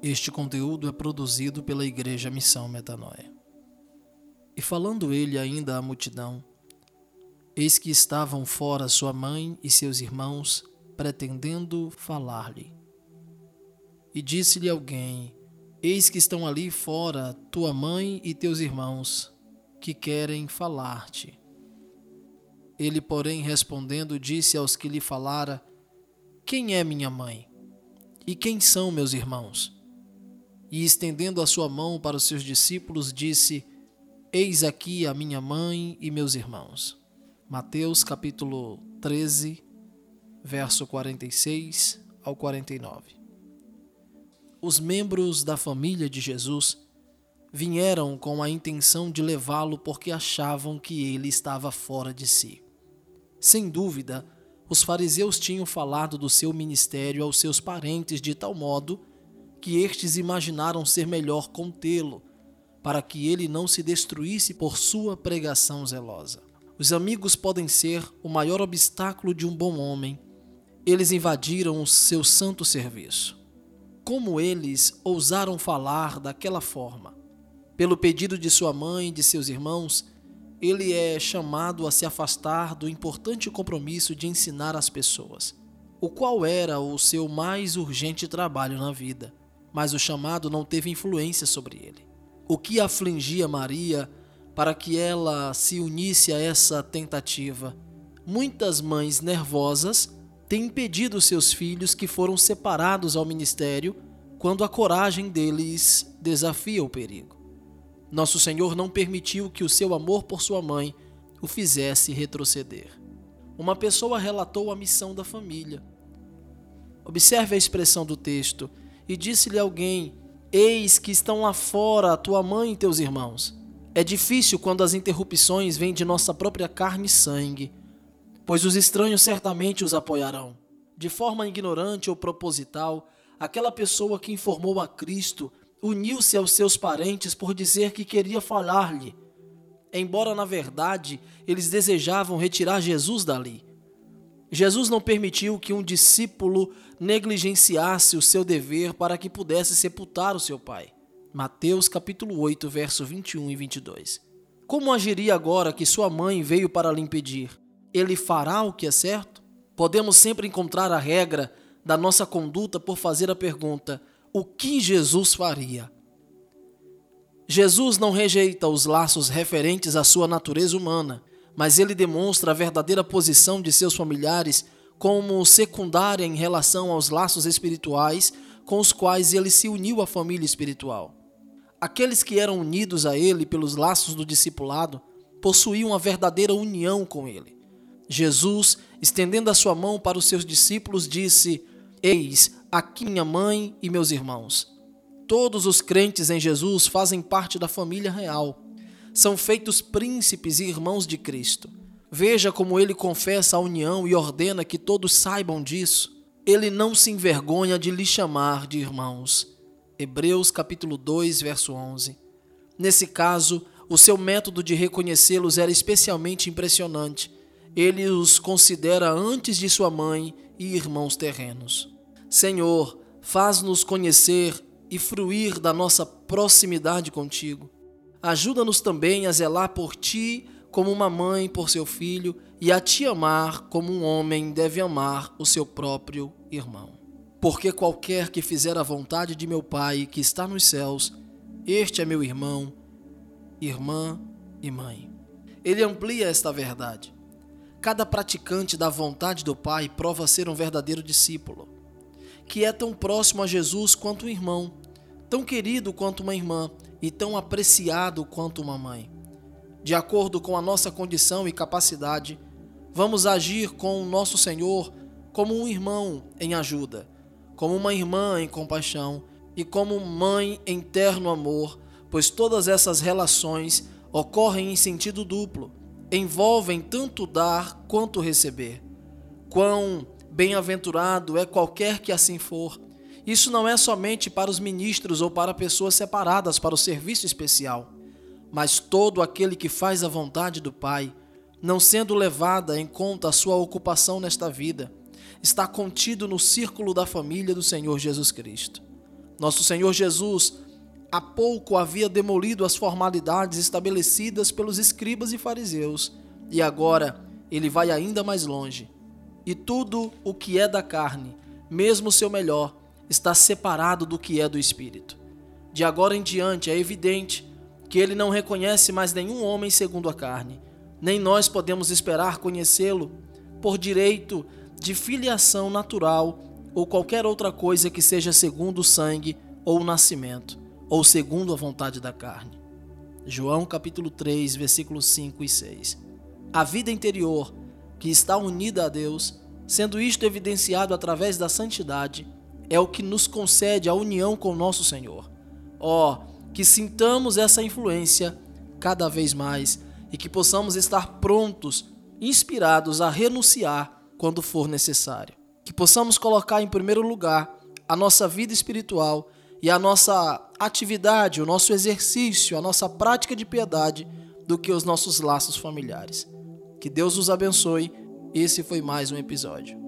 Este conteúdo é produzido pela Igreja Missão Metanoia. E falando ele ainda à multidão, eis que estavam fora sua mãe e seus irmãos, pretendendo falar-lhe. E disse-lhe alguém: Eis que estão ali fora tua mãe e teus irmãos, que querem falar-te. Ele, porém, respondendo, disse aos que lhe falara: Quem é minha mãe? E quem são meus irmãos? E, estendendo a sua mão para os seus discípulos, disse: Eis aqui a minha mãe e meus irmãos. Mateus capítulo 13, verso 46 ao 49. Os membros da família de Jesus vieram com a intenção de levá-lo porque achavam que ele estava fora de si. Sem dúvida, os fariseus tinham falado do seu ministério aos seus parentes de tal modo que estes imaginaram ser melhor contê-lo, para que ele não se destruísse por sua pregação zelosa. Os amigos podem ser o maior obstáculo de um bom homem. Eles invadiram o seu santo serviço. Como eles ousaram falar daquela forma? Pelo pedido de sua mãe e de seus irmãos, ele é chamado a se afastar do importante compromisso de ensinar as pessoas, o qual era o seu mais urgente trabalho na vida mas o chamado não teve influência sobre ele. O que afligia Maria para que ela se unisse a essa tentativa? Muitas mães nervosas têm impedido seus filhos que foram separados ao ministério quando a coragem deles desafia o perigo. Nosso Senhor não permitiu que o seu amor por sua mãe o fizesse retroceder. Uma pessoa relatou a missão da família. Observe a expressão do texto e disse-lhe alguém: Eis que estão lá fora a tua mãe e teus irmãos. É difícil quando as interrupções vêm de nossa própria carne e sangue, pois os estranhos certamente os apoiarão. De forma ignorante ou proposital, aquela pessoa que informou a Cristo uniu-se aos seus parentes por dizer que queria falar-lhe, embora na verdade eles desejavam retirar Jesus dali. Jesus não permitiu que um discípulo negligenciasse o seu dever para que pudesse sepultar o seu pai. Mateus capítulo 8, verso 21 e 22. Como agiria agora que sua mãe veio para lhe impedir? Ele fará o que é certo? Podemos sempre encontrar a regra da nossa conduta por fazer a pergunta: o que Jesus faria? Jesus não rejeita os laços referentes à sua natureza humana, mas ele demonstra a verdadeira posição de seus familiares como secundária em relação aos laços espirituais com os quais ele se uniu à família espiritual. Aqueles que eram unidos a ele pelos laços do discipulado possuíam a verdadeira união com ele. Jesus, estendendo a sua mão para os seus discípulos, disse: Eis aqui minha mãe e meus irmãos. Todos os crentes em Jesus fazem parte da família real são feitos príncipes e irmãos de Cristo. Veja como ele confessa a união e ordena que todos saibam disso. Ele não se envergonha de lhe chamar de irmãos. Hebreus capítulo 2, verso 11. Nesse caso, o seu método de reconhecê-los era especialmente impressionante. Ele os considera antes de sua mãe e irmãos terrenos. Senhor, faz-nos conhecer e fruir da nossa proximidade contigo. Ajuda-nos também a zelar por ti como uma mãe por seu filho e a te amar como um homem deve amar o seu próprio irmão. Porque qualquer que fizer a vontade de meu Pai que está nos céus, este é meu irmão, irmã e mãe. Ele amplia esta verdade. Cada praticante da vontade do Pai prova ser um verdadeiro discípulo, que é tão próximo a Jesus quanto um irmão, tão querido quanto uma irmã e tão apreciado quanto uma mãe. De acordo com a nossa condição e capacidade, vamos agir com o nosso Senhor como um irmão em ajuda, como uma irmã em compaixão e como mãe em terno amor, pois todas essas relações ocorrem em sentido duplo, envolvem tanto dar quanto receber. Quão bem-aventurado é qualquer que assim for, isso não é somente para os ministros ou para pessoas separadas para o serviço especial, mas todo aquele que faz a vontade do Pai, não sendo levada em conta a sua ocupação nesta vida, está contido no círculo da família do Senhor Jesus Cristo. Nosso Senhor Jesus há pouco havia demolido as formalidades estabelecidas pelos escribas e fariseus, e agora ele vai ainda mais longe. E tudo o que é da carne, mesmo o seu melhor, está separado do que é do espírito. De agora em diante é evidente que ele não reconhece mais nenhum homem segundo a carne, nem nós podemos esperar conhecê-lo por direito de filiação natural ou qualquer outra coisa que seja segundo o sangue ou o nascimento, ou segundo a vontade da carne. João capítulo 3, versículos 5 e 6. A vida interior, que está unida a Deus, sendo isto evidenciado através da santidade, é o que nos concede a união com nosso Senhor. Ó, oh, que sintamos essa influência cada vez mais e que possamos estar prontos, inspirados a renunciar quando for necessário. Que possamos colocar em primeiro lugar a nossa vida espiritual e a nossa atividade, o nosso exercício, a nossa prática de piedade do que os nossos laços familiares. Que Deus os abençoe. Esse foi mais um episódio.